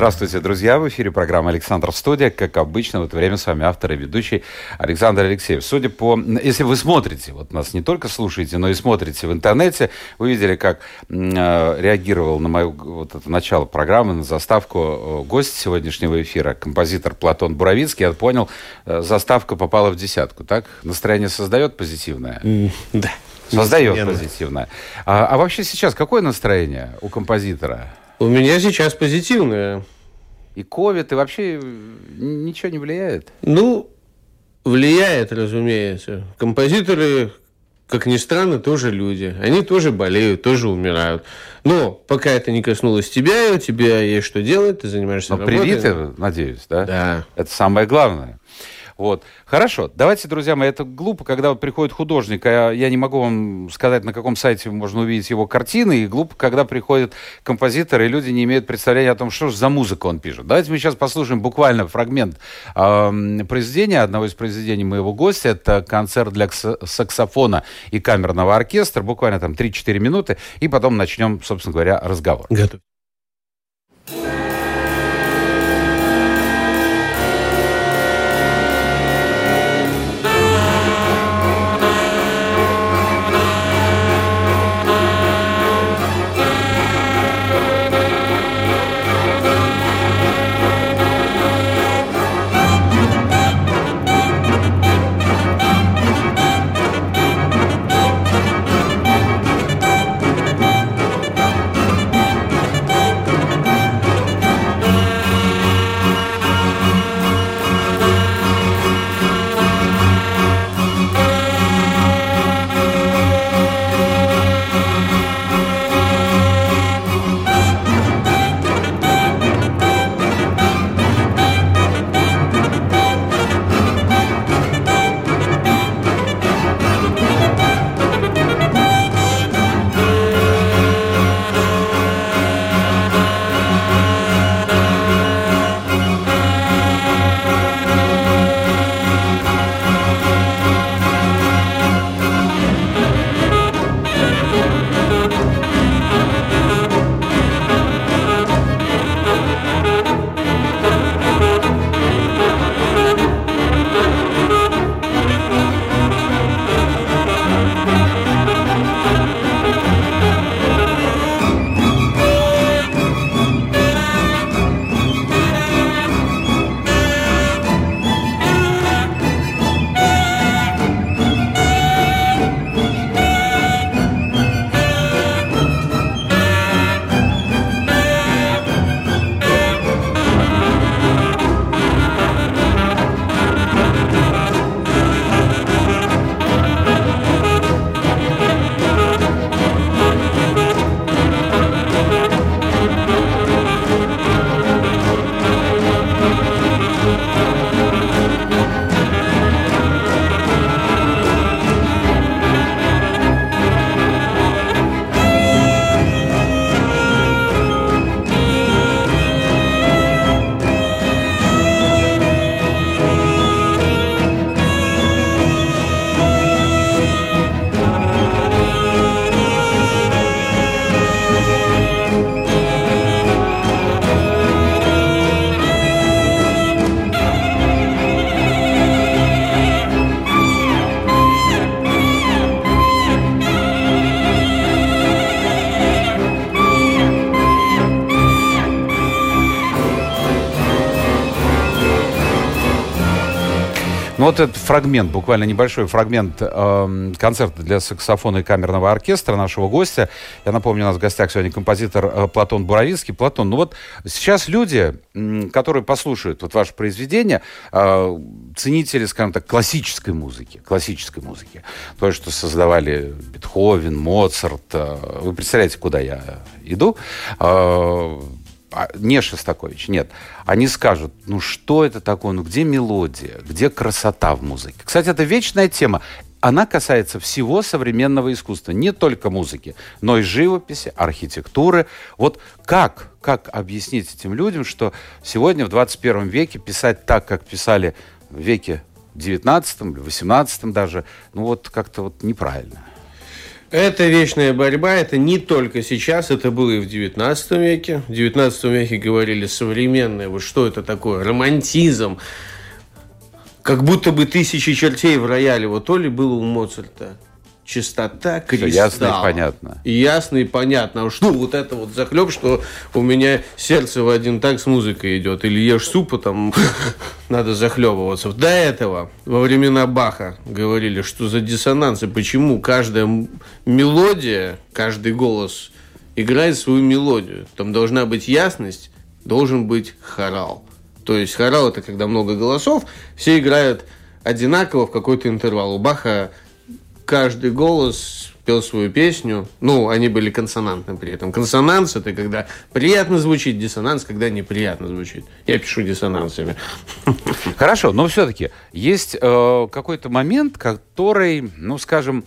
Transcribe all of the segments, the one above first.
Здравствуйте, друзья! В эфире программа «Александр Студия». Как обычно, в это время с вами автор и ведущий Александр Алексеев. Судя по... Если вы смотрите, вот нас не только слушаете, но и смотрите в интернете, вы видели, как э, реагировал на мое вот это начало программы, на заставку э, гость сегодняшнего эфира, композитор Платон Буровицкий. Я понял, э, заставка попала в десятку, так? Настроение создает позитивное? Mm, да. Создает позитивное. А, а вообще сейчас какое настроение у композитора? У меня сейчас позитивное. И ковид, и вообще ничего не влияет? Ну, влияет, разумеется. Композиторы, как ни странно, тоже люди. Они тоже болеют, тоже умирают. Но пока это не коснулось тебя, у тебя есть что делать, ты занимаешься Но работой. привиты, надеюсь, да? Да. Это самое главное. Вот. Хорошо. Давайте, друзья мои, это глупо, когда вот приходит художник, а я не могу вам сказать, на каком сайте можно увидеть его картины, и глупо, когда приходят композиторы, и люди не имеют представления о том, что же за музыку он пишет. Давайте мы сейчас послушаем буквально фрагмент э, произведения, одного из произведений моего гостя. Это концерт для саксофона и камерного оркестра, буквально там 3-4 минуты, и потом начнем, собственно говоря, разговор. Готов. Фрагмент, буквально небольшой фрагмент э, концерта для саксофона и камерного оркестра нашего гостя. Я напомню, у нас в гостях сегодня композитор э, Платон Буровицкий. Платон, ну вот сейчас люди, э, которые послушают вот ваше произведение, э, ценители, скажем так, классической музыки, классической музыки, то, что создавали Бетховен, Моцарт, э, вы представляете, куда я иду? Э, не Шостакович, нет. Они скажут, ну что это такое, ну где мелодия, где красота в музыке. Кстати, это вечная тема. она касается всего современного искусства, не только музыки, но и живописи, архитектуры. Вот как, как объяснить этим людям, что сегодня в 21 веке писать так, как писали в веке 19 или 18 даже, ну вот как-то вот неправильно. Это вечная борьба, это не только сейчас, это было и в 19 веке. В 19 веке говорили современное, вот что это такое, романтизм, как будто бы тысячи чертей в рояле. Вот то ли было у Моцарта. Чистота кристалла. ясно и понятно. Ясно и понятно. А что вот это вот захлеб, что у меня сердце в один так с музыкой идет. Или ешь супа, там надо захлебываться. До этого, во времена Баха, говорили, что за диссонансы, почему каждая мелодия, каждый голос играет свою мелодию. Там должна быть ясность, должен быть хорал. То есть хорал это когда много голосов, все играют одинаково в какой-то интервал. У Баха каждый голос пел свою песню. Ну, они были консонантны при этом. Консонанс это когда приятно звучит, диссонанс, когда неприятно звучит. Я пишу диссонансами. Хорошо, но все-таки есть э, какой-то момент, который, ну, скажем,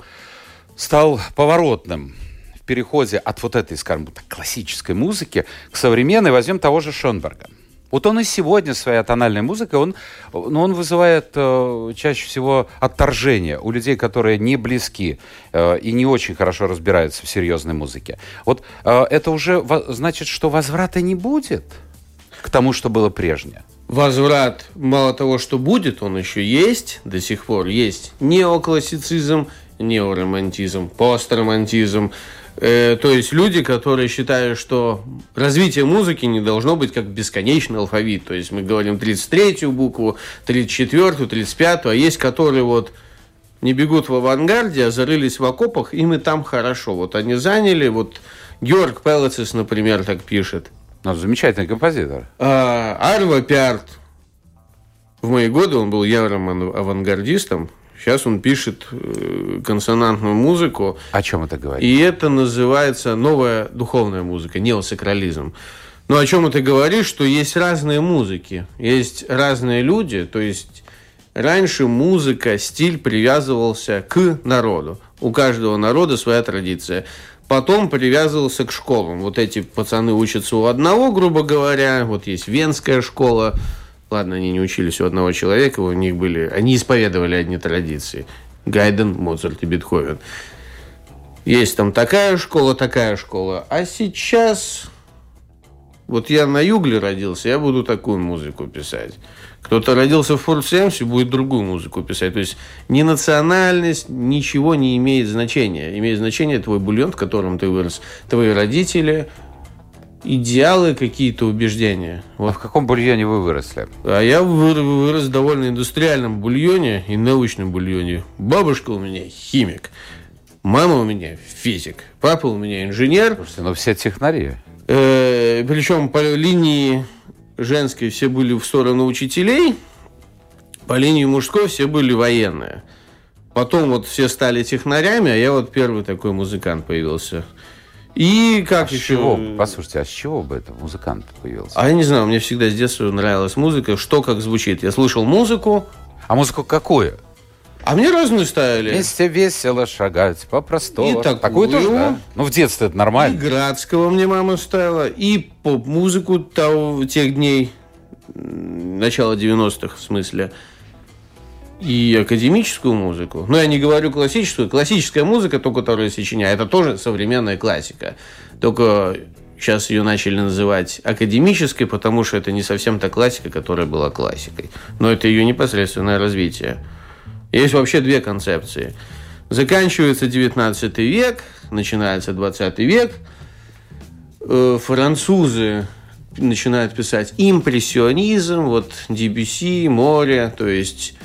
стал поворотным в переходе от вот этой, скажем, классической музыки к современной. Возьмем того же Шонберга. Вот он и сегодня своей тональной музыкой, он, ну, он вызывает э, чаще всего отторжение у людей, которые не близки э, и не очень хорошо разбираются в серьезной музыке. Вот э, это уже значит, что возврата не будет к тому, что было прежнее. Возврат, мало того, что будет, он еще есть, до сих пор есть неоклассицизм, неоромантизм, постромантизм, Э, то есть люди, которые считают, что развитие музыки не должно быть как бесконечный алфавит. То есть мы говорим 33-ю букву, 34-ю, 35-ю, а есть которые вот не бегут в авангарде, а зарылись в окопах, им и там хорошо. Вот они заняли, вот Георг Пелецис, например, так пишет. Ну, замечательный композитор. А, Арва Пиарт. В мои годы он был ярым авангардистом, Сейчас он пишет э, консонантную музыку. О чем это говорит? И это называется новая духовная музыка, неосакрализм. Но о чем это говорит, что есть разные музыки, есть разные люди, то есть раньше музыка, стиль привязывался к народу. У каждого народа своя традиция. Потом привязывался к школам. Вот эти пацаны учатся у одного, грубо говоря. Вот есть венская школа, Ладно, они не учились у одного человека, у них были... Они исповедовали одни традиции. Гайден, Моцарт и Бетховен. Есть там такая школа, такая школа. А сейчас... Вот я на Югле родился, я буду такую музыку писать. Кто-то родился в Форт Сэмсе, будет другую музыку писать. То есть ни национальность, ничего не имеет значения. Имеет значение твой бульон, в котором ты вырос. Твои родители, идеалы, какие-то убеждения. Вот. А в каком бульоне вы выросли? А я вырос в довольно индустриальном бульоне и научном бульоне. Бабушка у меня химик, мама у меня физик, папа у меня инженер. Слушайте, ну все технари. Э, причем по линии женской все были в сторону учителей, по линии мужской все были военные. Потом вот все стали технарями, а я вот первый такой музыкант появился – и как а еще... Чего? Послушайте, а с чего бы это музыкант появился? А я не знаю, мне всегда с детства нравилась музыка, что как звучит. Я слушал музыку. А музыку какую? А мне разную ставили. Вместе весело шагать по простому. И такую, такую тоже, да? Ну, в детстве это нормально. И Градского мне мама ставила, и поп-музыку того, тех дней, начала 90-х в смысле и академическую музыку. Но я не говорю классическую. Классическая музыка, то, которую сочиняю, это тоже современная классика. Только сейчас ее начали называть академической, потому что это не совсем та классика, которая была классикой. Но это ее непосредственное развитие. Есть вообще две концепции. Заканчивается 19 век, начинается 20 век. Э, французы начинают писать импрессионизм, вот Дебюси, море, то есть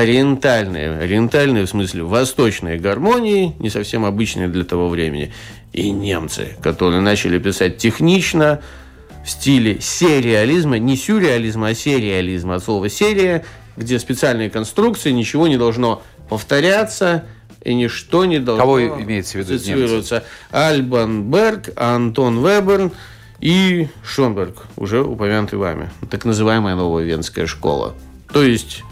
ориентальные, ориентальные в смысле восточные гармонии, не совсем обычные для того времени, и немцы, которые начали писать технично, в стиле сериализма, не сюрреализма, а сериализма, от слова серия, где специальные конструкции, ничего не должно повторяться, и ничто не должно Кого имеется в виду цитируется. Альбан Берг, Антон Вебер и Шонберг, уже упомянутый вами. Так называемая новая венская школа. То есть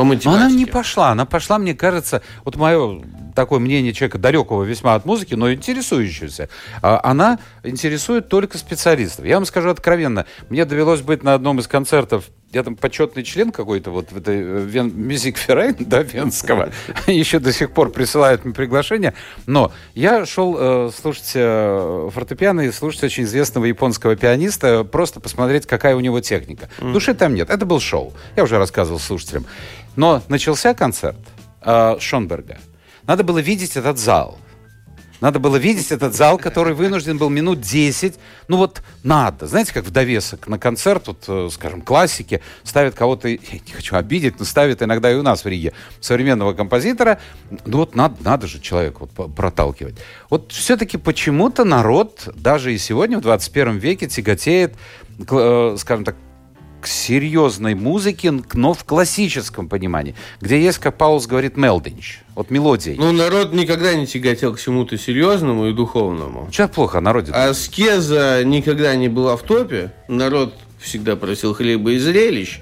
по Но математике. она не пошла. Она пошла, мне кажется, вот мое такое мнение человека далекого весьма от музыки, но интересующегося. а, Она интересует только специалистов. Я вам скажу откровенно, мне довелось быть на одном из концертов я там почетный член какой-то вот в этой э, Вен, Music Verein, да, Венского. Еще до сих пор присылают мне приглашение. Но я шел э, слушать э, фортепиано и слушать очень известного японского пианиста, просто посмотреть, какая у него техника. Души там нет. Это был шоу. Я уже рассказывал слушателям. Но начался концерт э, Шонберга. Надо было видеть этот зал. Надо было видеть этот зал, который вынужден был минут 10. Ну вот надо. Знаете, как в довесок на концерт, вот, э, скажем, классики, ставят кого-то, я не хочу обидеть, но ставят иногда и у нас в Риге современного композитора. Ну вот надо, надо же человека вот проталкивать. Вот все-таки почему-то народ, даже и сегодня, в 21 веке, тяготеет, э, скажем так, к серьезной музыке, но в классическом понимании, где есть, как Паулс говорит, мелдинч, вот мелодией. Ну, народ никогда не тяготел к чему-то серьезному и духовному. Что плохо о народе? А Аскеза никогда не была в топе. Народ всегда просил хлеба и зрелищ.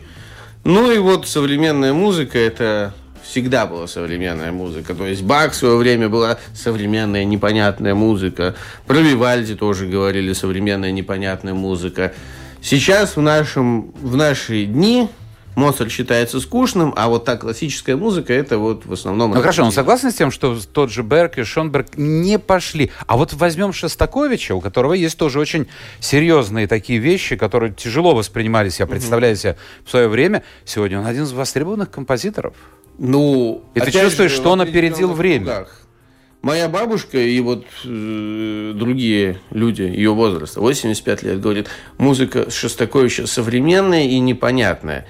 Ну и вот современная музыка это всегда была современная музыка. То есть Бах в свое время была современная непонятная музыка. Про Вивальди тоже говорили современная непонятная музыка. Сейчас в, нашем, в наши дни Моцарт считается скучным, а вот та классическая музыка это вот в основном... Ну хорошо, он согласен с тем, что тот же Берг и Шонберг не пошли. А вот возьмем Шостаковича, у которого есть тоже очень серьезные такие вещи, которые тяжело воспринимались, я представляю себе, в свое время. Сегодня он один из востребованных композиторов. Ну, И ты чувствуешь, же, что он опередил время. кругах. Моя бабушка и вот э, другие люди ее возраста, 85 лет, говорит, музыка Шостаковича современная и непонятная.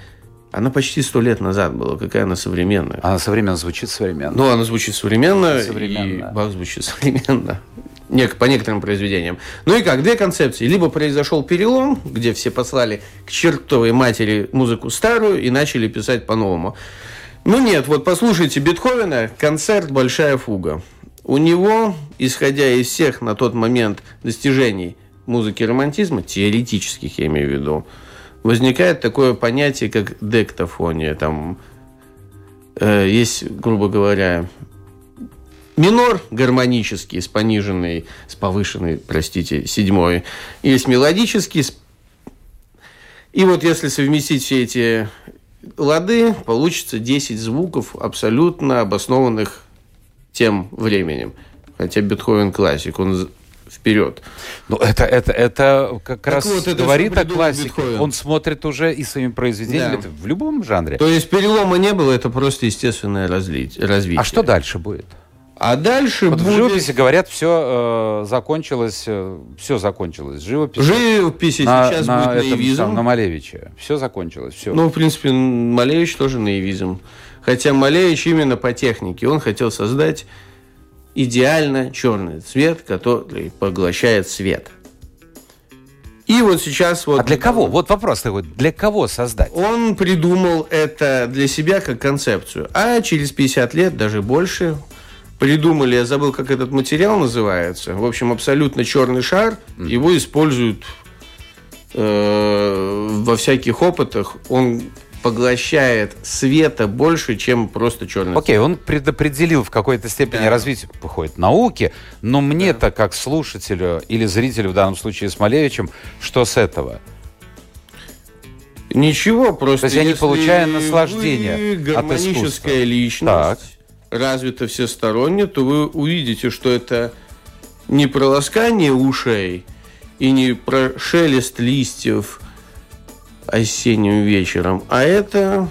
Она почти сто лет назад была, какая она современная. Она современно звучит современно. Ну, она звучит современно, Современно. и Бах звучит современно. Нек- по некоторым произведениям. Ну и как, две концепции. Либо произошел перелом, где все послали к чертовой матери музыку старую и начали писать по-новому. Ну нет, вот послушайте Бетховена, концерт «Большая фуга». У него, исходя из всех на тот момент достижений музыки романтизма, теоретических я имею в виду, возникает такое понятие, как дектофония. Там э, есть, грубо говоря, минор гармонический с пониженной, с повышенной, простите, седьмой. Есть мелодический. с- И вот если совместить все эти лады, получится 10 звуков, абсолютно обоснованных тем временем. Хотя Бетховен классик, он вперед. Ну, это, это, это как раз вот, это говорит о классике. Бетховен. Он смотрит уже и своими произведениями Да. в любом жанре. То есть перелома не было, это просто естественное развитие. А что дальше будет? А дальше Вот в будет... живописи говорят, все закончилось, все закончилось. Живопись Живописи на, сейчас на будет этом наивизм. самом, на Малевиче. Все закончилось, все. Ну, в принципе, Малевич тоже наивизм. Хотя Малевич именно по технике. Он хотел создать идеально черный цвет, который поглощает свет. И вот сейчас вот... а для кого? Вот вопрос такой. Для кого создать? Он придумал это для себя как концепцию. А через 50 лет, даже больше, придумали, я забыл, как этот материал называется. В общем, абсолютно черный шар. Его используют э, во всяких опытах. Он поглощает света больше, чем просто черный Окей, он предопределил в какой-то степени Да. развитие, выходит, науки, но мне-то, как слушателю или зрителю, в данном случае с Малевичем, что с этого? Ничего, просто То есть я не получаю наслаждения вы от гармоническая искусства. личность, развита всесторонне, то вы увидите, что это не про ласкание ушей и не про шелест листьев осенним вечером, а это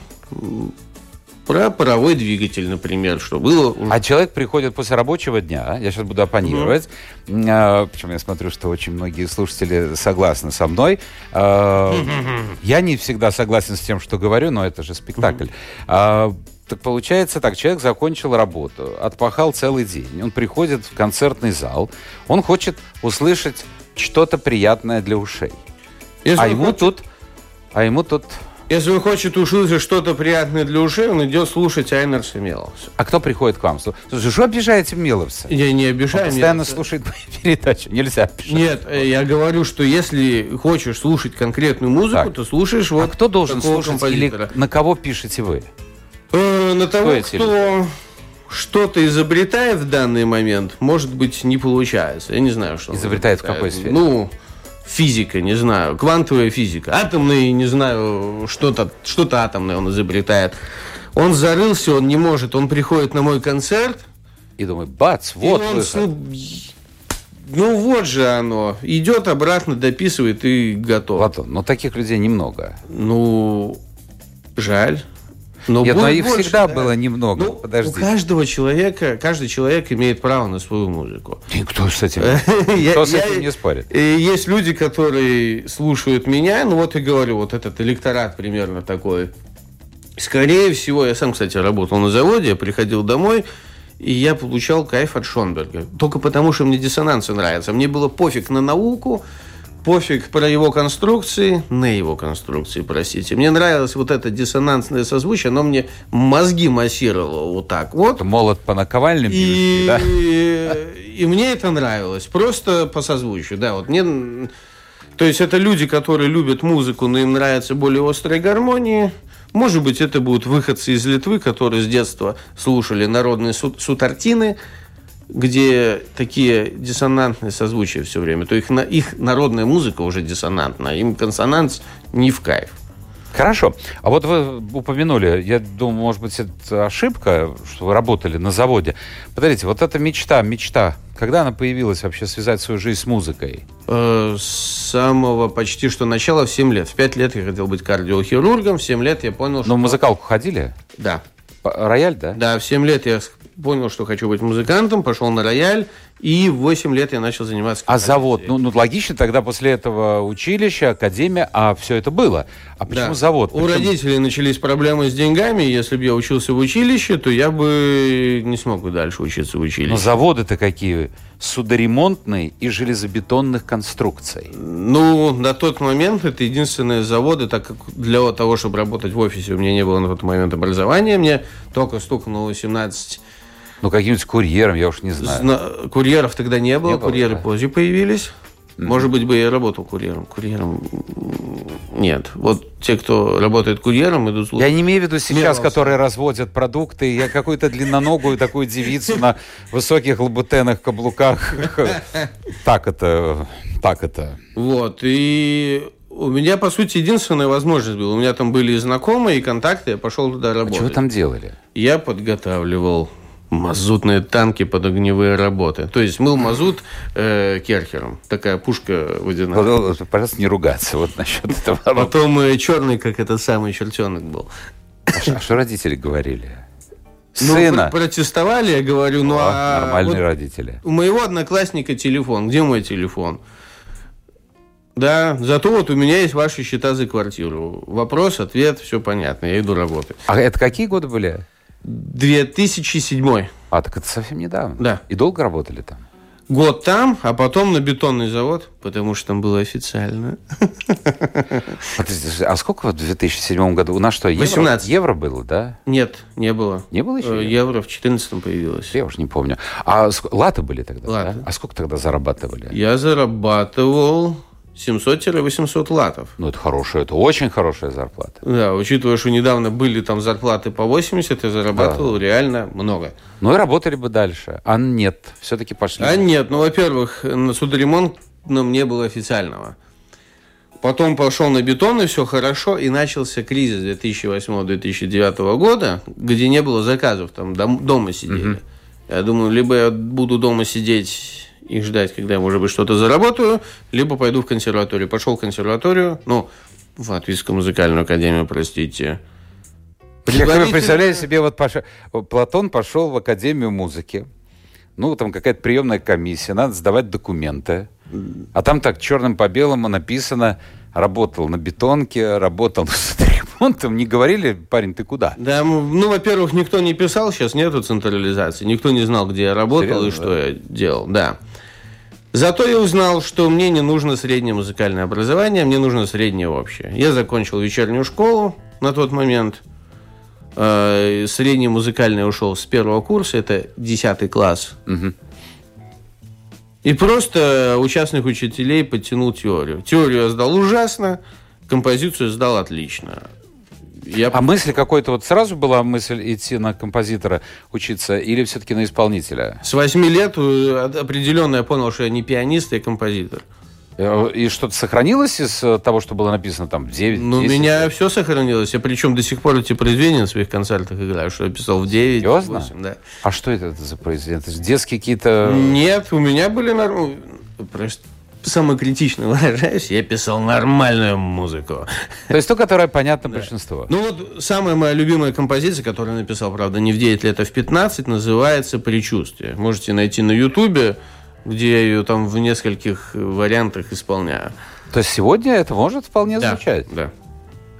про паровой двигатель, например, что было... А человек приходит после рабочего дня, я сейчас буду оппонировать, а, причем я смотрю, что очень многие слушатели согласны со мной. А, Я не всегда согласен с тем, что говорю, но это же спектакль. А, Так получается так, человек закончил работу, отпахал целый день, он приходит в концертный зал, он хочет услышать что-то приятное для ушей. Если А ему хочет- тут, а ему тут, Если он хочет услышать что-то приятное для ушей, он идет слушать Айнерса Мелоса. а кто приходит к вам? Слушай, что обижаете Миловца? Я не Он обижаю постоянно Мелоса. слушает мои передачи, нельзя обижать. Нет, э, я говорю, что если хочешь слушать конкретную музыку, Так. то слушаешь вот а кто должен слушать или композитора. на кого пишете вы? Э, на того, эти кто что-то изобретает в данный момент, может быть, не получается. Я не знаю, что. он Изобретает в какой сфере? Ну, физика, не знаю, квантовая физика, атомный, не знаю, что-то что атомное он изобретает. Он зарылся, он не может, он приходит на мой концерт, И думаю, бац, и вот он, выход. ну, ну вот же оно, идет обратно, дописывает и готов. Платон, но таких людей немного. Ну, жаль. Но Нет, но их больше, всегда да. было немного. Ну, Подожди. у каждого человека, каждый человек имеет право на свою музыку. Никто с этим, никто с этим не спорит. И есть люди, которые слушают меня, ну вот и говорю, вот этот электорат примерно такой. Скорее всего, я сам, кстати, работал на заводе, я приходил домой, и я получал кайф от Шонберга. Только потому, что мне диссонансы нравятся. Мне было пофиг на науку, пофиг про его конструкции, на его конструкции, простите. Мне нравилось вот это диссонансное созвучие, оно мне мозги массировало вот так вот. Молот по наковальням бьющий, И, да? и мне это нравилось. Просто по созвучию. Да, вот мне... То есть это люди, которые любят музыку, но им нравятся более острые гармонии. Может быть, это будут выходцы из Литвы, которые с детства слушали народные су- сутартины, где такие диссонантные созвучия все время. То их, на- их народная музыка уже диссонантная, им консонанс не в кайф. Хорошо. А вот вы упомянули, я думаю, может быть, это ошибка, что вы работали на заводе. Подождите, вот эта мечта, мечта, когда она появилась вообще связать свою жизнь с музыкой? Э, С самого почти что начала в 7 лет. В 5 лет я хотел быть кардиохирургом, в 7 лет я понял, что... Ну, в музыкалку ходили? Да. Рояль, да? Да, в 7 лет я понял, что хочу быть музыкантом, пошел на рояль, и в 8 лет я начал заниматься А завод? Ну, ну, логично, тогда после этого училище, академия, а все это было. А почему Да. завод? У Причем- родителей начались проблемы с деньгами. Если бы я учился в училище, то я бы не смог бы дальше учиться в училище. Но заводы-то какие? Судоремонтные и железобетонных конструкций. Ну, на тот момент это единственные заводы, так как для того, чтобы работать в офисе, у меня не было на тот момент образования. Мне только стукнуло 18 Ну, каким-нибудь курьером, я уж не знаю. Зна- Курьеров тогда не было, Не было, курьеры да. позже появились. Может быть, бы я работал курьером. Курьером нет. Вот те, кто работает курьером, идут слушать. Я не имею в виду сейчас, Смелался. которые разводят продукты. Я какую-то длинноногую такую девицу на высоких лабутенных каблуках. Так это, так это. Вот. И у меня, по сути, единственная возможность была. У меня там были и знакомые, и контакты. Я пошел туда А работать. что вы там делали? Я подготавливал мазутные танки под огневые работы. То есть мыл мазут э, керхером. Такая пушка водяная. Вот, Пожалуйста, не ругаться вот насчет этого. Потом э, черный, как этот самый чертенок был. А что родители говорили? Ну, Сына. пр- протестовали, я говорю, ну О, а Нормальные вот родители. у моего одноклассника телефон. Где мой телефон? Да, зато вот у меня есть ваши счета за квартиру. Вопрос, ответ, все понятно. Я иду работать. А это какие годы были? 2007 А, так это совсем недавно. Да. И долго работали там? год там, а потом на бетонный завод, потому что там было официально. Подождите, а сколько в 2007 году? У нас что, евро? 18. Евро было, да? Нет, не было. Не было еще? Э, Евро в 14 появилось. Я уж не помню. А латы были тогда, Латы. да? А сколько тогда зарабатывали? Я зарабатывал 700-800 латов. Ну, это хорошая, это очень хорошая зарплата. Да, учитывая, что недавно были там зарплаты по 80, я зарабатывал реально много. Ну и работали бы дальше. А нет, все-таки пошли. А нет, ну, во-первых, на судоремонтном не было официального. Потом пошел на бетон, и все хорошо, и начался кризис 2008-2009 года, где не было заказов, там дом- дома сидели. Я думаю, либо я буду дома сидеть и ждать, когда я, может быть, что-то заработаю, либо пойду в консерваторию. Пошел в консерваторию, ну, в Латвийскую музыкальную академию, простите. Предварительно- представляете себе, вот Паша- Платон пошел в Академию музыки. Ну, там какая-то приемная комиссия, надо сдавать документы. А там так черным по белому написано, работал на бетонке, работал с ремонтом. Не говорили, парень, ты куда? Да, ну, во-первых, никто не писал, сейчас нету централизации, никто не знал, где я работал Серьезно, и что я делал, да. Зато я узнал, что мне не нужно среднее музыкальное образование, мне нужно среднее общее. Я закончил вечернюю школу на тот момент. Э, Среднее музыкальное ушел с первого курса, это 10 класс. И просто у частных учителей подтянул теорию. Теорию я сдал ужасно, композицию сдал отлично. Я... А мысль какой-то вот сразу была мысль идти на композитора учиться или все-таки на исполнителя? С восьми лет э, определенно я понял, что я не пианист, я композитор. Э, И что-то сохранилось из э, того, что было написано там в 9 Ну, у 10 меня лет? все сохранилось. Я причем до сих пор эти произведения на своих концертах играю, что я писал в 9, Серьезно? 8, да. А что это за произведение? Это же детские какие-то... Нет, у меня были. Просто самое критично выражаюсь, я писал нормальную музыку. То есть то, которое понятно большинству. Ну вот самая моя любимая композиция, которую я написал, правда, не в 9 лет, а в 15, называется «Предчувствие». Можете найти на Ютубе, где я ее там в нескольких вариантах исполняю. То есть сегодня это может вполне звучать. Да.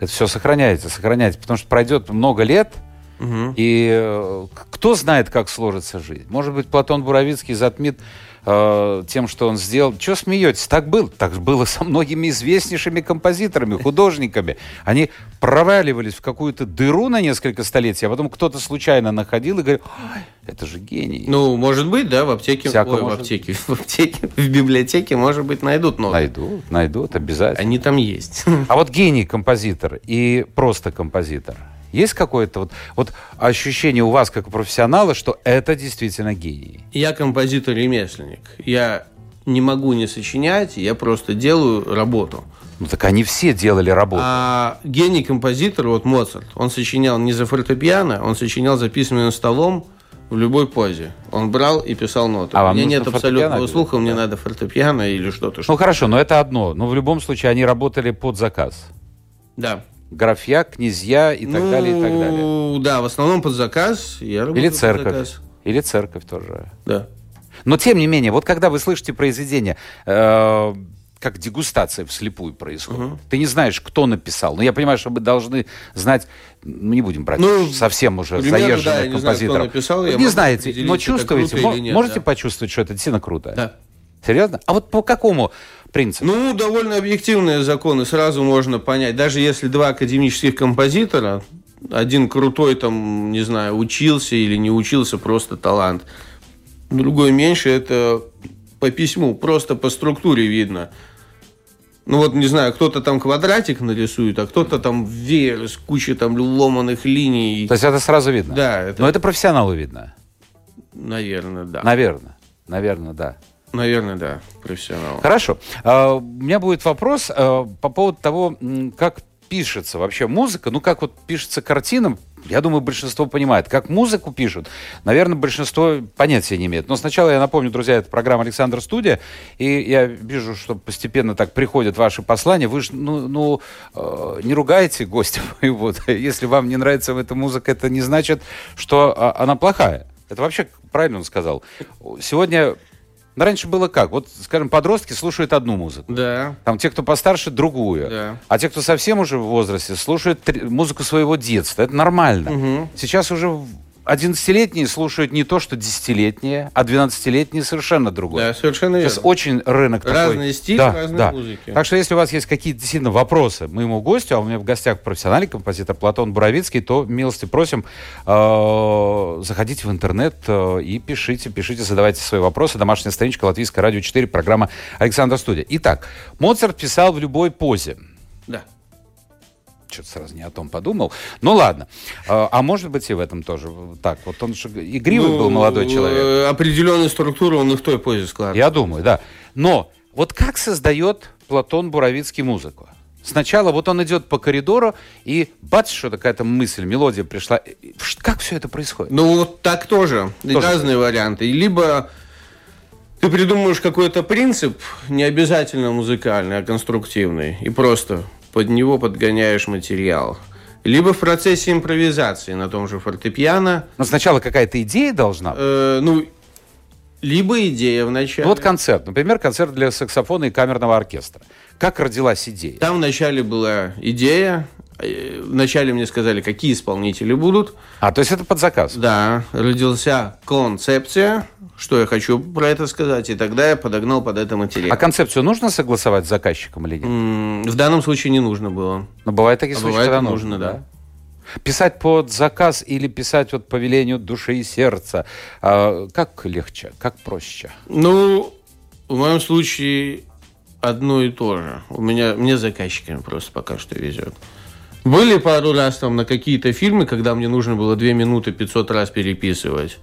Это все сохраняется, сохраняется. Потому что пройдет много лет, Мгм. и э, кто знает, как сложится жизнь. Может быть, Платон Буровицкий затмит э, тем, что он сделал. Чего смеетесь? Так было. Так было со многими известнейшими композиторами, художниками. Они проваливались в какую-то дыру на несколько столетий, а потом кто-то случайно находил и говорил, «Ой, это же гений. Ну, может быть, да, в аптеке, Всяко ой, в может аптеке, в аптеке, в библиотеке, может быть, найдут ноты. Найдут, найдут, обязательно. Они там есть. А вот гений композитор и просто композитор. Есть какое-то вот, вот ощущение у вас, как у профессионала, что это действительно гений? Я композитор-ремесленник. Я не могу не сочинять, я просто делаю работу. Ну так они все делали работу. А гений-композитор, вот Моцарт, он сочинял не за фортепиано, он сочинял за письменным столом в любой позе. Он брал и писал ноты. А У меня нет абсолютного слуха, мне надо фортепиано или что-то. Ну что хорошо, но это одно. Но в любом случае они работали под заказ. Да. Графья, князья и так далее, и так далее. Ну, да, в основном под заказ. Я работаю Или под церковь. заказ. Или церковь тоже. Да. Но тем не менее, вот когда вы слышите произведение, э, как дегустация вслепую происходит, ты не знаешь, кто написал. Но я понимаю, что мы должны знать, ну не будем брать Ну, совсем уже заезженных да, я не знаю, кто композиторов. написал, я не знаете, но чувствуете, нет, можете да. почувствовать, что это действительно круто. Да. Серьезно? А вот по какому принципу? Ну, довольно объективные законы, сразу можно понять. Даже если два академических композитора, один крутой, там, не знаю, учился или не учился, просто талант. Другой меньше, это по письму, просто по структуре видно. Ну вот, не знаю, кто-то там квадратик нарисует, а кто-то там веер с кучей там ломаных линий. То есть это сразу видно? Да, это, Но это профессионалу видно. наверное, да. Наверное. Наверное, да. Наверное, да, профессионал. Хорошо. А, У меня будет вопрос а, по поводу того, как пишется вообще музыка, ну как вот пишется картина, я думаю, большинство понимает. Как музыку пишут, наверное, большинство понятия не имеет. Но сначала я напомню, друзья, это программа «Александр Студия», и я вижу, что постепенно так приходят ваши послания. Вы же, ну, ну э, не ругайте гостя моего. Если вам не нравится эта музыка, это не значит, что она плохая. Это вообще правильно он сказал. Сегодня... раньше было как? Вот, скажем, подростки слушают одну музыку. Да, Там те, кто постарше, другую. Да. А те, кто совсем уже в возрасте, слушают музыку своего детства. Это нормально. Мгм. Сейчас уже 11-летние слушают не то, что 10-летние, а 12-летние совершенно другое. да, совершенно Сейчас верно. очень рынок такой. Разный стиль, Да, разные да. музыки. Так что если у вас есть какие-то действительно вопросы моему гостю, а у меня в гостях профессиональный композитор Платон Буровицкий, то милости просим, э, заходите в интернет э, и пишите, пишите, задавайте свои вопросы. Домашняя страничка Латвийское радио 4, программа Александр Студия. Итак, Моцарт писал в любой позе. Что-то сразу не о том подумал. Ну ладно. А, а может быть и в этом тоже так. Вот он же игривый был молодой человек. э, Определенную структуру он и в той позе складывает. Я думаю, да. Но вот как создает Платон Буровицкий музыку? Сначала вот он идет по коридору, и бац, что какая-то мысль, мелодия пришла. Ш- Как все это происходит? Ну, вот так тоже. Тоже разные варианты. Либо ты придумаешь какой-то принцип, не обязательно музыкальный, а конструктивный, и просто под него подгоняешь материал. Либо в процессе импровизации на том же фортепиано. Но сначала какая-то идея должна быть. э, ну, либо идея в начале. Ну, вот концерт. Например, концерт для саксофона и камерного оркестра. Как родилась идея? Там вначале была идея. э, Вначале мне сказали, какие исполнители будут. А, то есть это под заказ. Да, родился концепция, что я хочу про это сказать, и тогда я подогнал под это материал. А концепцию нужно согласовать с заказчиком или нет? М, В данном случае не нужно было. Но бывают такие А случаи, бывает, когда нужно, нужно, да. Писать под заказ или писать вот по велению души и сердца. А, как легче, как проще? Ну, в моем случае одно и то же. У меня, мне заказчиками просто пока что везет. Были пару раз там на какие-то фильмы, когда мне нужно было 2 минуты 500 раз переписывать.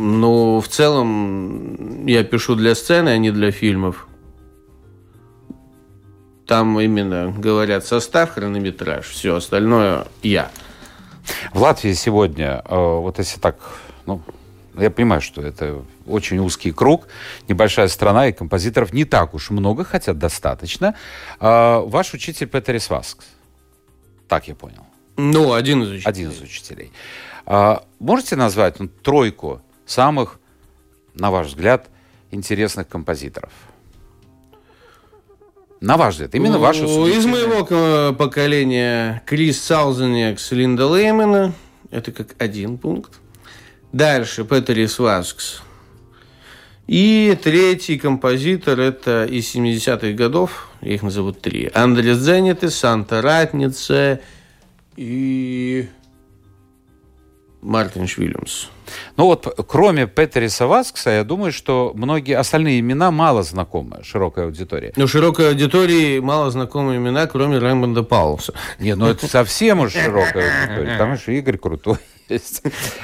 Но в целом я пишу для сцены, а не для фильмов. Там именно говорят состав, хронометраж, все остальное я. В Латвии сегодня, э, вот если так, ну, я понимаю, что это очень узкий круг, небольшая страна, и композиторов не так уж много, хотя достаточно. А ваш учитель Петерис Васкс. Так я понял. Ну, один из учителей. Один из учителей. А, можете назвать ну, тройку самых, на ваш взгляд, интересных композиторов? На ваш взгляд, именно вашу Из моего поколения Крис Саузенекс, Линда Леймена. Это как один пункт. Дальше Петерис Васкс. И третий композитор, это из 70-х годов, их назовут три. Андрес Зенеты, Санта Ратница и Мартин Швильямс. Ну вот, кроме Петериса Васкса, я думаю, что многие остальные имена мало знакомы широкой аудитории. Ну, широкой аудитории мало знакомы имена, кроме Раймонда Паулса. Нет, ну это совсем уж широкая аудитория. Там еще Игорь крутой есть.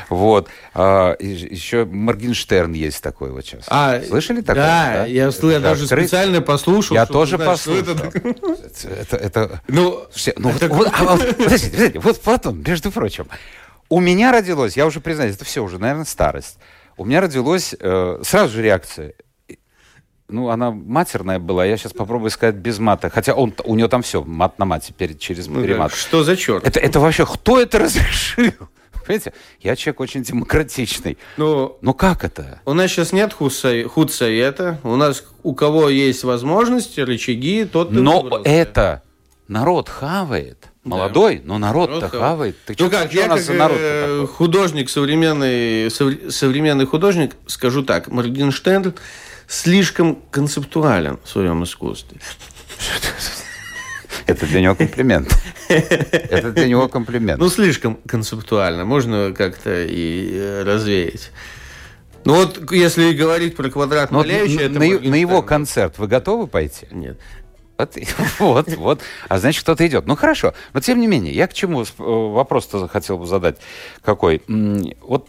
Вот. А, еще Моргенштерн есть такой вот сейчас. А, Слышали такое? Да, да? я, это я даже открыть. специально послушал. Я тоже знать, послушал. Это, это, это... Ну, Слушайте, ну это... вот, а, вот, подождите, подождите, вот Платон, между прочим, у меня родилось, я уже признаюсь, это все уже, наверное, старость. У меня родилось э, сразу же реакция. Ну, она матерная была, я сейчас попробую сказать без мата. Хотя он, у нее там все, мат на мате перед, через ну, перемат. Да, что за черт? Это, это вообще, кто это разрешил? Понимаете, я человек очень демократичный. Ну, ну как это? У нас сейчас нет худсовета. У нас у кого есть возможности, рычаги, тот... Но это народ хавает. Молодой, но народ-то народ хавает. Ты ну как, я как народ э, художник, современный, современный художник, скажу так, Моргенштерн слишком концептуален в своем искусстве. Это для него комплимент. Это для него комплимент. Ну, слишком концептуально. Можно как-то и э, развеять. Ну вот, если говорить про квадрат ну, Малевича... На его концерт вы готовы пойти? Нет. Вот, вот, вот. А значит, кто-то идет. Ну, хорошо. Но, тем не менее, я к чему э, вопрос-то хотел бы задать какой. Вот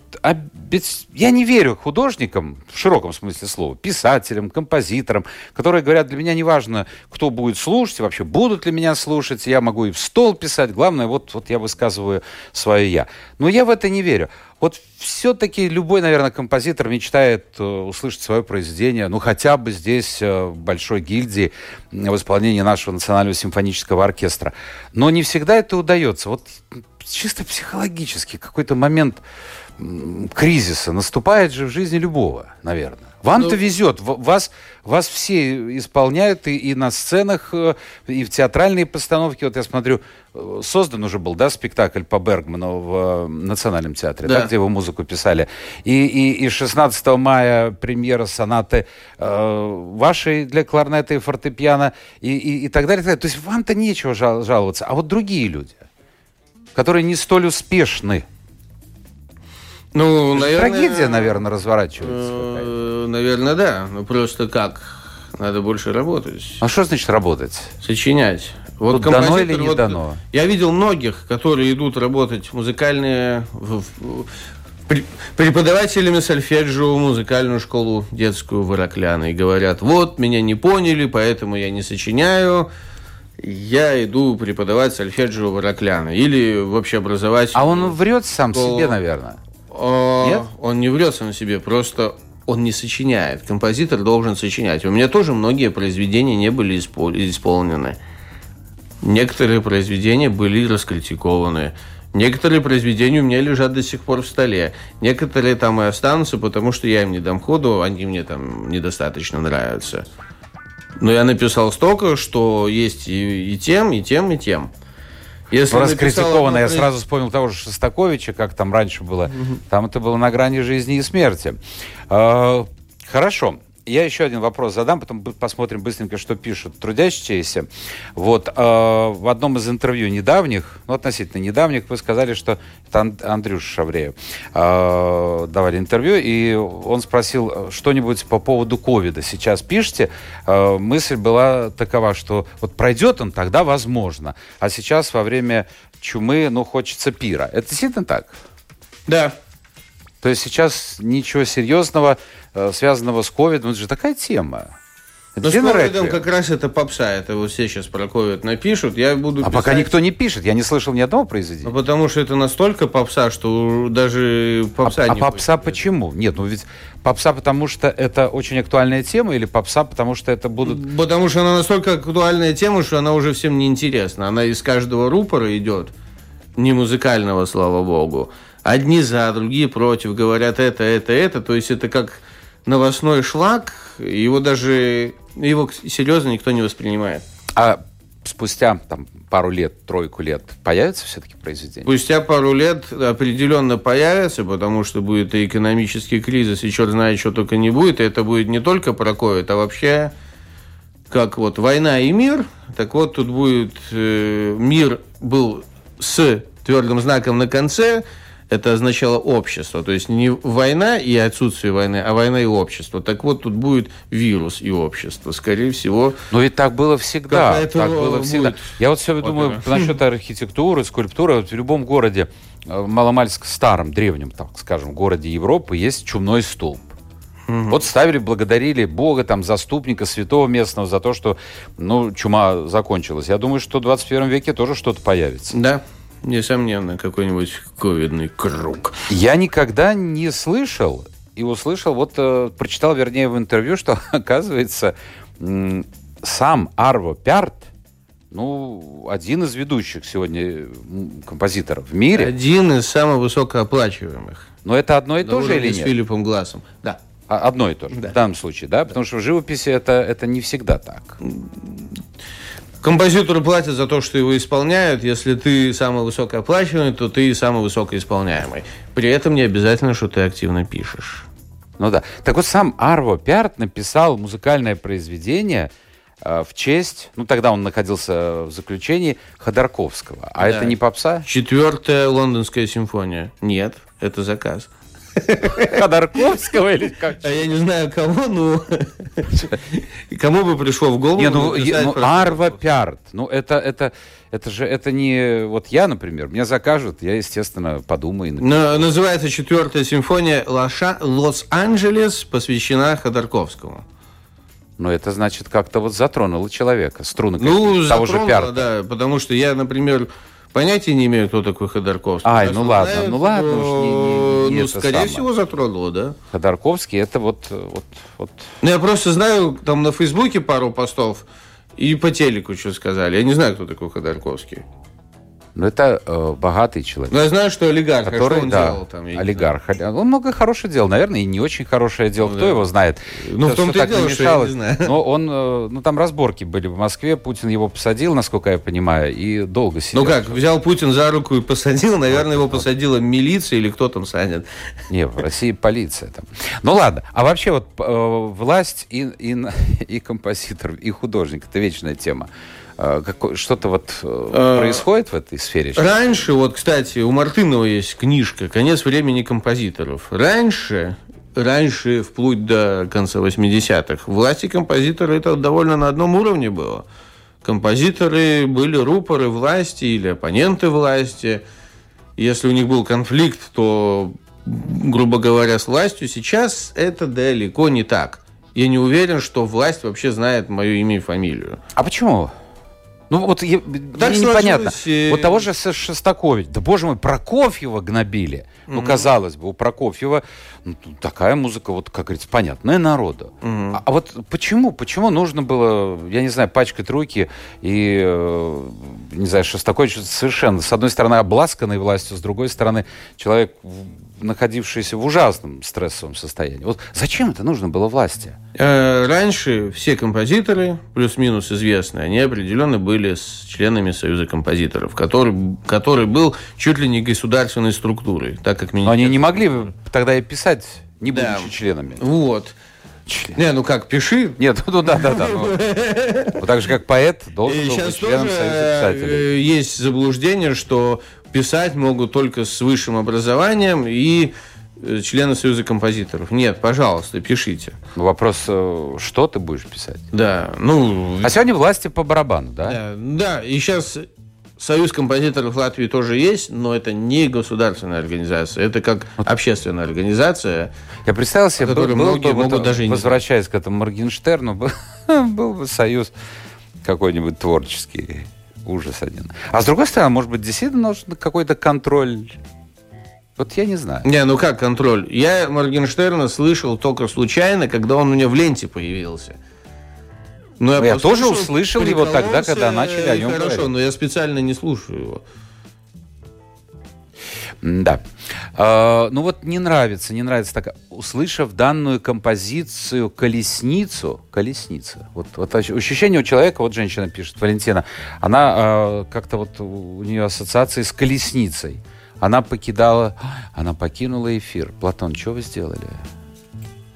ведь я не верю художникам, в широком смысле слова, писателям, композиторам, которые говорят, для меня не важно, кто будет слушать, вообще будут ли меня слушать, я могу и в стол писать, главное, вот, вот я высказываю свое «я». Но я в это не верю. Вот все-таки любой, наверное, композитор мечтает э, услышать свое произведение, ну, хотя бы здесь, э, в Большой гильдии, в исполнении нашего национального симфонического оркестра. Но не всегда это удается. Вот чисто психологически какой-то момент кризиса наступает же в жизни любого, наверное. Вам-то ну, везет, вас, вас все исполняют и, и на сценах, э, и в театральные постановки. Вот я смотрю, э, создан уже был, да, спектакль по Бергману в э, Национальном театре, да. Да, где его музыку писали. И, и, и 16 мая премьера сонаты э, вашей для кларнета и фортепиано и, и, и так далее. То есть вам-то нечего жал, жаловаться. А вот другие люди, которые не столь успешны, ну, наверное... Трагедия, наверное, разворачивается. Э, наверное, да. Ну, просто как? Надо больше работать. А что значит работать? Сочинять. Вот Тут дано или не вот, дано? Я видел многих, которые идут работать музыкальные... В, в, преподавателями сольфеджио в музыкальную школу детскую в Иракляна и говорят, вот, меня не поняли, поэтому я не сочиняю, я иду преподавать сольфеджио в Иракляна или в общеобразовательную. А он врет сам школу. себе, наверное. А, Нет? Он не врет сам себе, просто он не сочиняет. Композитор должен сочинять. У меня тоже многие произведения не были исполнены. Некоторые произведения были раскритикованы. Некоторые произведения у меня лежат до сих пор в столе. Некоторые там и останутся, потому что я им не дам ходу, они мне там недостаточно нравятся. Но я написал столько, что есть и, и тем, и тем, и тем. Если раскритиковано, я сразу вспомнил того же Шостаковича, как там раньше было. Угу. Там это было на грани жизни и смерти. Э, хорошо. Я еще один вопрос задам, потом посмотрим быстренько, что пишут трудящиеся. Вот, э, в одном из интервью недавних, ну, относительно недавних, вы сказали, что это Ан- Андрюша Шавреев э, давали интервью, и он спросил что-нибудь по поводу ковида. Сейчас пишите. Э, мысль была такова, что вот пройдет он, тогда возможно. А сейчас во время чумы, ну, хочется пира. Это действительно так? Да. То есть сейчас ничего серьезного, э, связанного с ковидом, это же такая тема. Ну, с ковидом как раз это попса. Это вот все сейчас про ковид напишут. Я буду А писать... пока никто не пишет. Я не слышал ни одного произведения. Ну, потому что это настолько попса, что даже попса а, не а попса хочет. почему? Нет, ну ведь попса, потому что это очень актуальная тема, или попса, потому что это будут... Потому что она настолько актуальная тема, что она уже всем неинтересна. Она из каждого рупора идет, не музыкального, слава богу. Одни за, другие против, говорят это, это, это. То есть это как новостной шлак, его даже, его серьезно никто не воспринимает. А спустя там, пару лет, тройку лет появится все-таки произведение? Спустя пару лет определенно появится, потому что будет и экономический кризис, и черт знает, что только не будет. И это будет не только про ковид, а вообще как вот война и мир. Так вот, тут будет э, мир был с твердым знаком на конце, это означало общество. То есть не война и отсутствие войны, а война и общество. Так вот, тут будет вирус и общество. Скорее всего... Но ведь так было всегда. Так было будет. всегда. Я вот все Вот думаю это. насчет архитектуры, скульптуры. Вот в любом городе, э, маломальск старом, древнем, так скажем, городе Европы, есть чумной столб. Вот ставили, благодарили Бога, там, заступника, святого местного за то, что, ну, чума закончилась. Я думаю, что в 21 веке тоже что-то появится. Да, несомненно, какой-нибудь ковидный круг. Я никогда не слышал и услышал, вот э, прочитал, вернее, в интервью, что, оказывается, сам Арво Пярт, ну, один из ведущих сегодня композиторов в мире. Один из самых высокооплачиваемых. Но это одно и то же или с нет? Филиппом Глассом. Да. А, Одно и то же, Да. в данном случае, да? Потому что в живописи это, это не всегда так. Композитору платят за то, что его исполняют. Если ты самый высокооплачиваемый, то ты самый высокоисполняемый. При этом не обязательно, что ты активно пишешь. Ну да. Так вот сам Арво Пярт написал музыкальное произведение э, в честь, ну тогда он находился в заключении, Ходорковского. А Да. это не попса? Четвертая лондонская симфония. Нет, это заказ. Ходорковского или как? А я не знаю кого, но кому бы пришло в голову. Не, ну, ну, Арво Пярт. Ну, это, это, это же это не... Вот я, например, меня закажут, я, естественно, подумаю. На- Называется четвертая симфония Лоша- Лос-Анджелес, посвящена Ходорковскому. Но это значит как-то вот затронуло человека. Струны Ну, того же затронуло, Пярта. да, потому что я, например, понятия не имею, кто такой Ходорковский. Ай, ну ладно, знает, ну ладно уж, не- не- не ну, скорее самое. всего, затронуло, да. Ходорковский, это вот, вот, вот... Ну, я просто знаю, там на Фейсбуке пару постов, и по телеку что сказали. Я не знаю, кто такой Ходорковский. Ну, это э, богатый человек. Но я знаю, что олигарх, а который, что он да, делал там? я олигарх. Он много хорошего делал, наверное, и не очень хорошее делал. Ну Кто да. его знает? Ну, в том-то и дело, что я не знаю. Но он, э, ну, там разборки были в Москве, Путин его посадил, насколько я понимаю, и долго сидел. Ну как, взял Путин за руку и посадил, наверное, его посадила милиция или кто там садит. Не, в России полиция там. Ну ладно, а вообще вот э, власть и, и, и композитор, и художник, это вечная тема. Какой- Что-то вот э, Э, происходит в этой сфере? сейчас? Раньше, вот, кстати, у Мартынова есть книжка «Конец времени композиторов». Раньше, раньше, вплоть до конца 80-х, власти композитора это довольно на одном уровне было. Композиторы были рупоры власти или оппоненты власти. Если у них был конфликт, то, грубо говоря, с властью. Сейчас это далеко не так. Я не уверен, что власть вообще знает мое имя и фамилию. А почему? Ну вот я- мне непонятно. сложилось, э, Вот того же С- Шостакович, да боже мой, Прокофьева гнобили. Ну, казалось бы, у Прокофьева ну, такая музыка, вот, как говорится, понятная народу. А, а вот почему? Почему нужно было, я не знаю, пачкать руки и, э, не знаю, Шостакович совершенно, с одной стороны, обласканный властью, с другой стороны, человек, находившийся в ужасном стрессовом состоянии. Вот зачем это нужно было власти? Э, Раньше все композиторы, плюс-минус известные, они определенно были с членами Союза композиторов, который, который был чуть ли не государственной структурой, так как Но они не могли тогда и писать, не будучи Да. членами. Вот. Член. Не, ну как, пиши. Нет, ну да, да, да. Ну, ну, так же, как поэт должен был быть членом Союза писателей. Есть заблуждение, что писать могут только с высшим образованием и э, члены Союза композиторов. Нет, пожалуйста, пишите. Вопрос, э, что ты будешь писать? Да, ну... А сегодня власти по барабану, да? Да, да и сейчас Союз композиторов Латвии тоже есть, но это не государственная организация, это как вот. общественная организация. Я представил себе, был, многие был, могут вот, даже возвращаясь не... к этому Моргенштерну, был, был бы союз какой-нибудь творческий. Ужас один. А с другой стороны, может быть, действительно нужен какой-то контроль вот я не знаю. Не, ну как контроль? Я Моргенштерна слышал только случайно, когда он у меня в ленте появился. Но я, я тоже услышал его тогда, когда начали о нем Хорошо, говорить. но я специально не слушаю его. Да. Uh, ну вот не нравится, не нравится так. Услышав данную композицию «Колесницу», «Колесница», вот, вот ощущение у человека, вот женщина пишет, Валентина, она uh, как-то вот у нее ассоциации с колесницей. Она покидала, она покинула эфир. Платон, что вы сделали?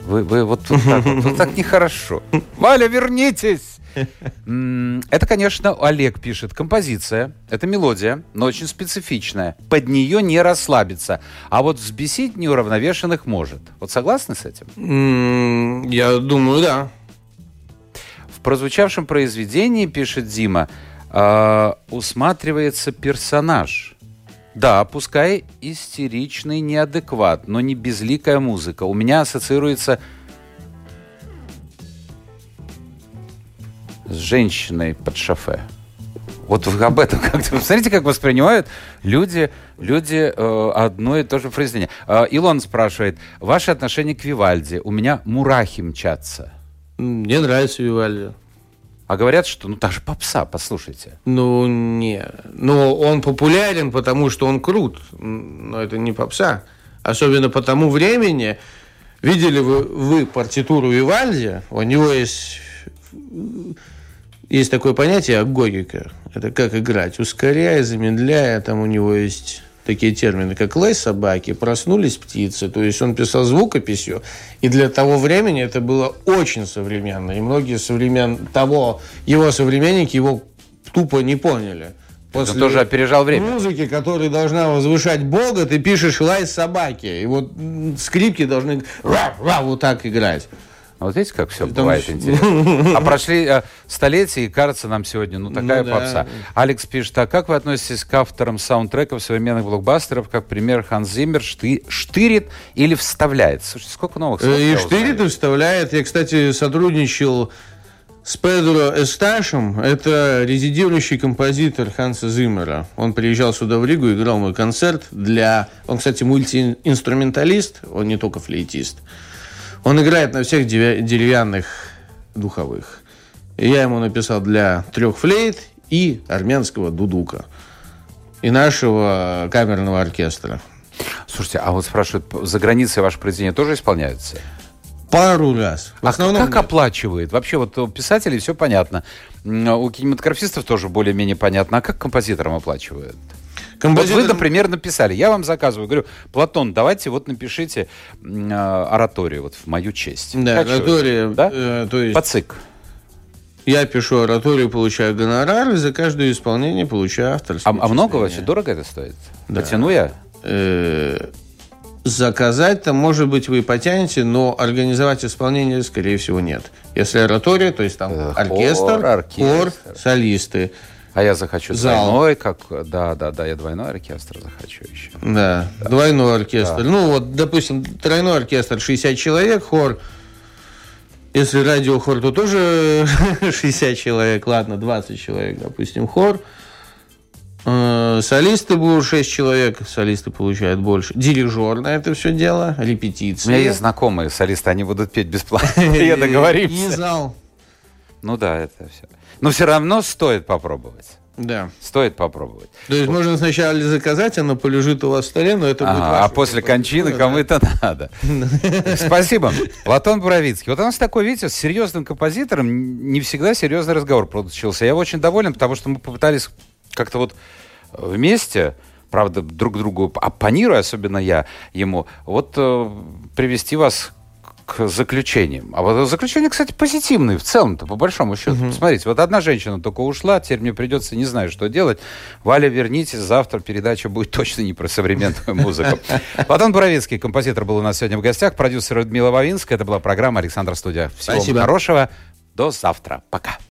Вы, вы вот, вот так вот, вот так нехорошо. Валя, вернитесь! Это, конечно, Олег пишет. Композиция. Это мелодия, но очень специфичная. Под нее не расслабиться. А вот взбесить неуравновешенных может. Вот согласны с этим? Я думаю, да. В прозвучавшем произведении, пишет Дима, э, усматривается персонаж – да, пускай истеричный неадекват, но не безликая музыка. У меня ассоциируется с женщиной под шофе. Вот об этом как-то. Посмотрите, как воспринимают люди, люди э, одно и то же произведение. Э, Илон спрашивает, ваше отношение к Вивальди? У меня мурахи мчатся. Мне нравится Вивальди. А говорят, что ну та же попса, послушайте. Ну, не. Ну, он популярен, потому что он крут. Но это не попса. Особенно по тому времени. Видели вы, вы партитуру Вивальди? У него есть, есть такое понятие агогика. Это как играть. Ускоряя, замедляя. Там у него есть такие термины, как лай собаки, проснулись птицы. То есть он писал звукописью. И для того времени это было очень современно. И многие современ... того, его современники его тупо не поняли. После Он тоже опережал время. Музыки, которая должна возвышать Бога, ты пишешь лай собаки. И вот скрипки должны вот так играть. А вот видите, как все Там... бывает интересно. А прошли э, столетия, и кажется нам сегодня, ну, такая ну, попса. Да. Алекс пишет, а как вы относитесь к авторам саундтреков современных блокбастеров, как пример Ханс Зиммер, шты, штырит или вставляет? Слушайте, сколько новых э, И штырит, и вставляет. Я, кстати, сотрудничал с Педро Эсташем. Это резидирующий композитор Ханса Зиммера. Он приезжал сюда в Ригу, играл мой концерт для... Он, кстати, мультиинструменталист, он не только флейтист. Он играет на всех деревянных духовых. я ему написал для трех флейт и армянского дудука. И нашего камерного оркестра. Слушайте, а вот спрашивают, за границей ваше произведение тоже исполняется? Пару раз. В а основном как нет. оплачивает? Вообще вот у писателей все понятно. У кинематографистов тоже более-менее понятно. А как композиторам оплачивают? Композитор... Вот вы, например, написали, я вам заказываю, говорю, Платон, давайте вот напишите э, ораторию вот в мою честь. Да, оратория, да? Э, то есть... Пацик. Я пишу ораторию, получаю гонорар, и за каждое исполнение получаю авторское. А, а много вообще? Дорого это стоит? Да. Потяну я? Э-э- заказать-то, может быть, вы потянете, но организовать исполнение, скорее всего, нет. Если оратория, то есть там э, оркестр, хор, оркестр. хор солисты. А я захочу Зал. двойной, как... Да, да, да, я двойной оркестр захочу еще. Да, да. двойной оркестр. Да. Ну, вот, допустим, тройной оркестр 60 человек, хор... Если радиохор, то тоже 60 человек, ладно, 20 человек, допустим, хор. Э, солисты будут 6 человек, солисты получают больше. Дирижер на это все дело, репетиции. У меня есть знакомые солисты, они будут петь бесплатно. Я договорился. И зал. Ну да, это все. Но все равно стоит попробовать. Да. Стоит попробовать. То есть вот. можно сначала заказать, оно полежит у вас в столе, но это будет А после кончины кому-то надо. Спасибо. Платон Буровицкий. Вот у нас такой, видите, с серьезным композитором не всегда серьезный разговор получился. Я очень доволен, потому что мы попытались как-то вот вместе правда, друг другу оппонируя, особенно я ему, вот э, привести вас к заключениям. А вот заключения, кстати, позитивные в целом-то, по большому счету. Угу. Смотрите, вот одна женщина только ушла, теперь мне придется, не знаю, что делать. Валя, вернитесь, завтра передача будет точно не про современную музыку. Платон Боровицкий, композитор, был у нас сегодня в гостях, продюсер Людмила Вавинская. Это была программа «Александр Студия». Всего хорошего. До завтра. Пока.